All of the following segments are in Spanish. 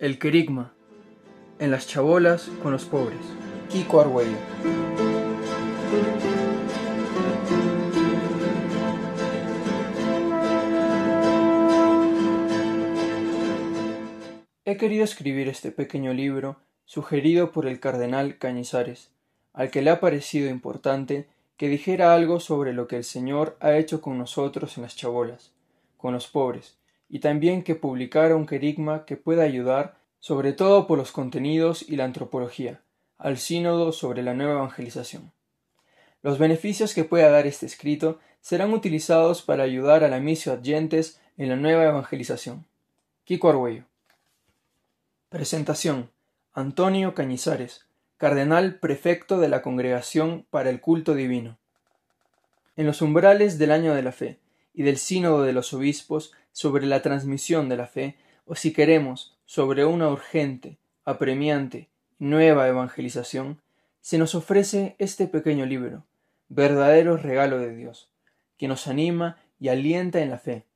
El querigma. En las chabolas con los pobres. Kiko Argüello. He querido escribir este pequeño libro sugerido por el cardenal Cañizares, al que le ha parecido importante que dijera algo sobre lo que el Señor ha hecho con nosotros en las chabolas, con los pobres, y también que publicara un querigma que pueda ayudar, sobre todo por los contenidos y la antropología, al sínodo sobre la nueva evangelización. Los beneficios que pueda dar este escrito serán utilizados para ayudar a la misio adyentes en la nueva evangelización. Kiko Argüello. Presentación. Antonio Cañizares, cardenal prefecto de la Congregación para el Culto Divino. En los umbrales del año de la fe y del sínodo de los obispos sobre la transmisión de la fe, o si queremos, sobre una urgente, apremiante nueva evangelización, se nos ofrece este pequeño libro, verdadero regalo de Dios, que nos anima y alienta en la fe,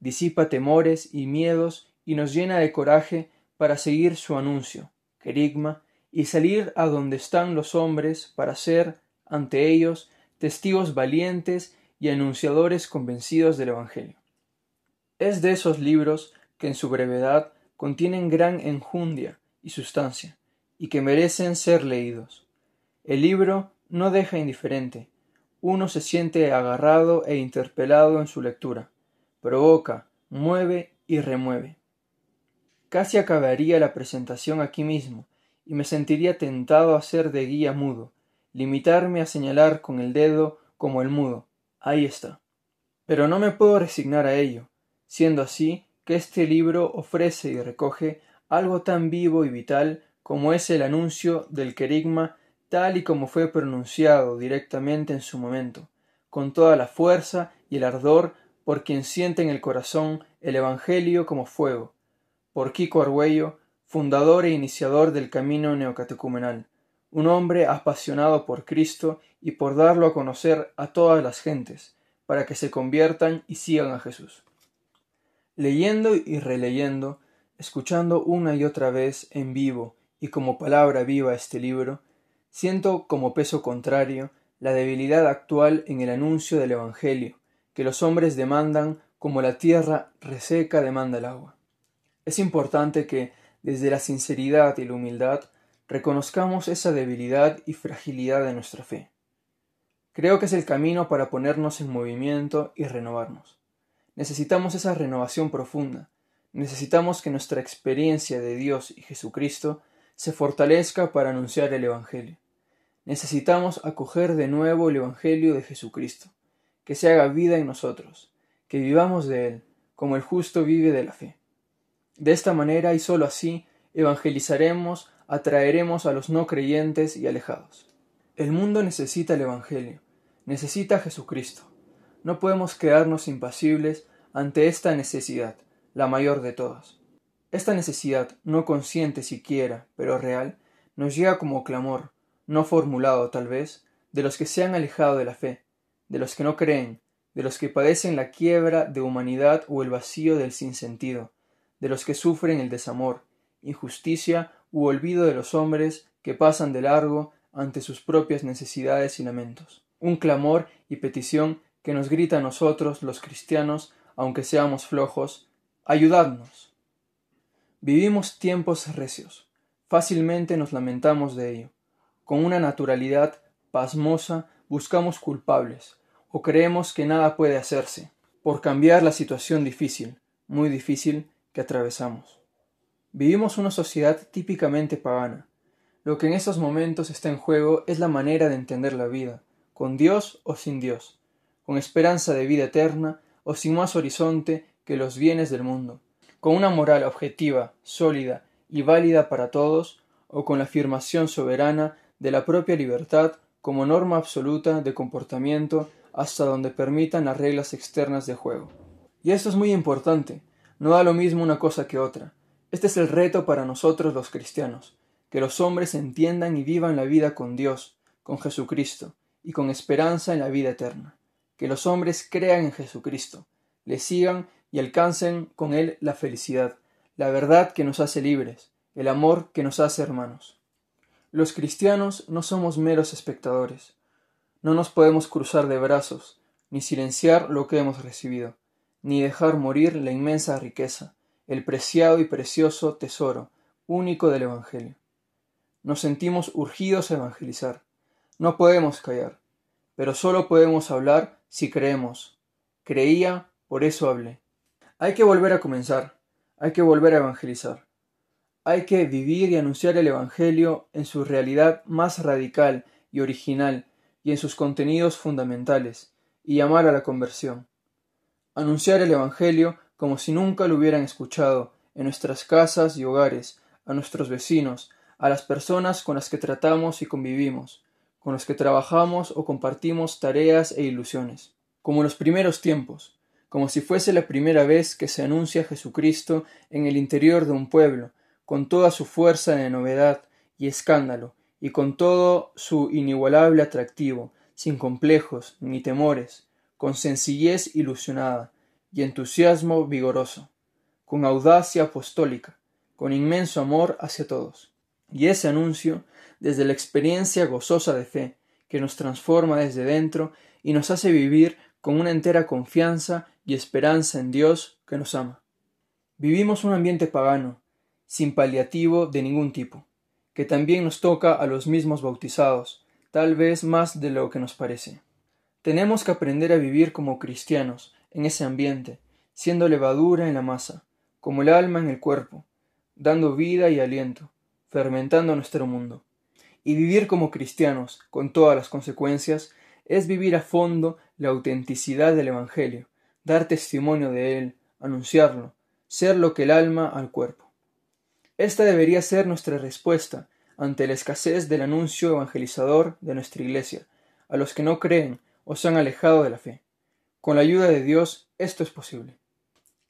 disipa temores y miedos y nos llena de coraje para seguir su anuncio, querigma, y salir a donde están los hombres para ser, ante ellos, testigos valientes y anunciadores convencidos del Evangelio. Es de esos libros que en su brevedad contienen gran enjundia y sustancia, y que merecen ser leídos. El libro no deja indiferente, uno se siente agarrado e interpelado en su lectura, provoca, mueve y remueve. Casi acabaría la presentación aquí mismo, y me sentiría tentado a ser de guía mudo, limitarme a señalar con el dedo como el mudo. Ahí está. Pero no me puedo resignar a ello, siendo así que este libro ofrece y recoge algo tan vivo y vital como es el anuncio del querigma tal y como fue pronunciado directamente en su momento, con toda la fuerza y el ardor por quien siente en el corazón el Evangelio como fuego, por Kiko Argüello, fundador e iniciador del camino neocatecumenal, un hombre apasionado por Cristo y por darlo a conocer a todas las gentes, para que se conviertan y sigan a Jesús. Leyendo y releyendo, escuchando una y otra vez en vivo y como palabra viva este libro, siento como peso contrario la debilidad actual en el anuncio del Evangelio, que los hombres demandan como la tierra reseca demanda el agua. Es importante que, desde la sinceridad y la humildad, reconozcamos esa debilidad y fragilidad de nuestra fe. Creo que es el camino para ponernos en movimiento y renovarnos. Necesitamos esa renovación profunda, necesitamos que nuestra experiencia de Dios y Jesucristo se fortalezca para anunciar el Evangelio. Necesitamos acoger de nuevo el Evangelio de Jesucristo, que se haga vida en nosotros, que vivamos de Él, como el justo vive de la fe. De esta manera y sólo así evangelizaremos, atraeremos a los no creyentes y alejados. El mundo necesita el Evangelio, necesita a Jesucristo. No podemos quedarnos impasibles ante esta necesidad, la mayor de todas. Esta necesidad, no consciente siquiera, pero real, nos llega como clamor, no formulado tal vez, de los que se han alejado de la fe, de los que no creen, de los que padecen la quiebra de humanidad o el vacío del sinsentido, de los que sufren el desamor, injusticia u olvido de los hombres que pasan de largo ante sus propias necesidades y lamentos. Un clamor y petición que nos grita a nosotros, los cristianos, aunque seamos flojos, ayudadnos. Vivimos tiempos recios. Fácilmente nos lamentamos de ello. Con una naturalidad pasmosa buscamos culpables, o creemos que nada puede hacerse, por cambiar la situación difícil, muy difícil, que atravesamos. Vivimos una sociedad típicamente pagana. Lo que en estos momentos está en juego es la manera de entender la vida, con Dios o sin Dios, con esperanza de vida eterna o sin más horizonte que los bienes del mundo, con una moral objetiva, sólida y válida para todos, o con la afirmación soberana de la propia libertad como norma absoluta de comportamiento hasta donde permitan las reglas externas de juego. Y esto es muy importante, no da lo mismo una cosa que otra. Este es el reto para nosotros los cristianos, que los hombres entiendan y vivan la vida con Dios, con Jesucristo, y con esperanza en la vida eterna. Que los hombres crean en Jesucristo, le sigan y alcancen con Él la felicidad, la verdad que nos hace libres, el amor que nos hace hermanos. Los cristianos no somos meros espectadores, no nos podemos cruzar de brazos, ni silenciar lo que hemos recibido, ni dejar morir la inmensa riqueza, el preciado y precioso tesoro único del Evangelio. Nos sentimos urgidos a evangelizar. No podemos callar, pero solo podemos hablar si creemos. Creía, por eso hablé. Hay que volver a comenzar, hay que volver a evangelizar. Hay que vivir y anunciar el Evangelio en su realidad más radical y original y en sus contenidos fundamentales, y llamar a la conversión. Anunciar el Evangelio como si nunca lo hubieran escuchado, en nuestras casas y hogares, a nuestros vecinos, a las personas con las que tratamos y convivimos, con las que trabajamos o compartimos tareas e ilusiones, como en los primeros tiempos, como si fuese la primera vez que se anuncia Jesucristo en el interior de un pueblo, con toda su fuerza de novedad y escándalo, y con todo su inigualable atractivo, sin complejos ni temores, con sencillez ilusionada y entusiasmo vigoroso, con audacia apostólica, con inmenso amor hacia todos. Y ese anuncio, desde la experiencia gozosa de fe, que nos transforma desde dentro y nos hace vivir con una entera confianza y esperanza en Dios que nos ama. Vivimos un ambiente pagano, sin paliativo de ningún tipo, que también nos toca a los mismos bautizados, tal vez más de lo que nos parece. Tenemos que aprender a vivir como cristianos en ese ambiente, siendo levadura en la masa, como el alma en el cuerpo, dando vida y aliento, fermentando nuestro mundo. Y vivir como cristianos, con todas las consecuencias, es vivir a fondo la autenticidad del Evangelio, dar testimonio de él, anunciarlo, ser lo que el alma al cuerpo. Esta debería ser nuestra respuesta ante la escasez del anuncio evangelizador de nuestra Iglesia, a los que no creen o se han alejado de la fe. Con la ayuda de Dios esto es posible.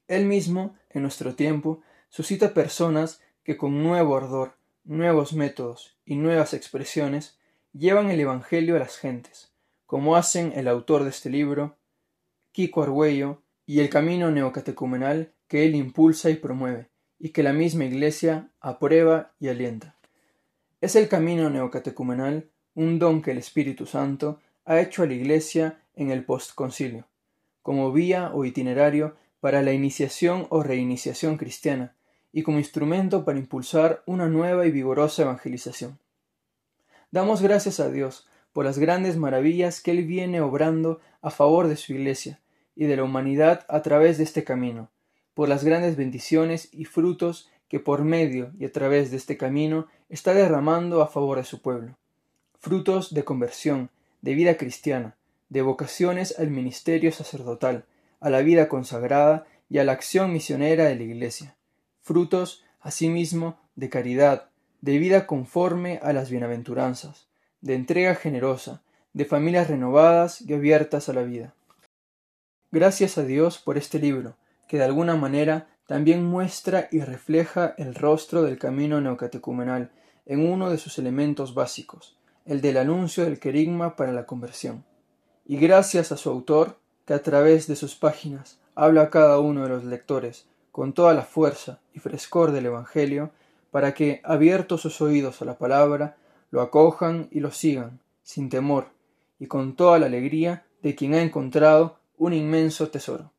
Él mismo, en nuestro tiempo, suscita personas que con nuevo ardor, nuevos métodos y nuevas expresiones llevan el Evangelio a las gentes, como hacen el autor de este libro, Kiko Argüello, y el camino neocatecumenal que él impulsa y promueve, y que la misma Iglesia aprueba y alienta. Es el camino neocatecumenal un don que el Espíritu Santo ha hecho a la Iglesia en el postconcilio, como vía o itinerario para la iniciación o reiniciación cristiana, y como instrumento para impulsar una nueva y vigorosa evangelización. Damos gracias a Dios por las grandes maravillas que Él viene obrando a favor de su Iglesia y de la humanidad a través de este camino, por las grandes bendiciones y frutos que por medio y a través de este camino está derramando a favor de su pueblo. Frutos de conversión, de vida cristiana, de vocaciones al ministerio sacerdotal, a la vida consagrada y a la acción misionera de la Iglesia. Frutos, asimismo, de caridad, de vida conforme a las bienaventuranzas, de entrega generosa, de familias renovadas y abiertas a la vida. Gracias a Dios por este libro, que de alguna manera también muestra y refleja el rostro del camino neocatecumenal en uno de sus elementos básicos, el del anuncio del querigma para la conversión. Y gracias a su autor, que a través de sus páginas habla a cada uno de los lectores con toda la fuerza y frescor del Evangelio, para que, abiertos sus oídos a la palabra, lo acojan y lo sigan, sin temor, y con toda la alegría de quien ha encontrado un inmenso tesoro.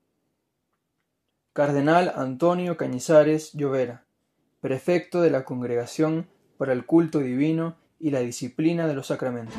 Cardenal Antonio Cañizares Llovera, prefecto de la Congregación para el Culto Divino y la Disciplina de los Sacramentos.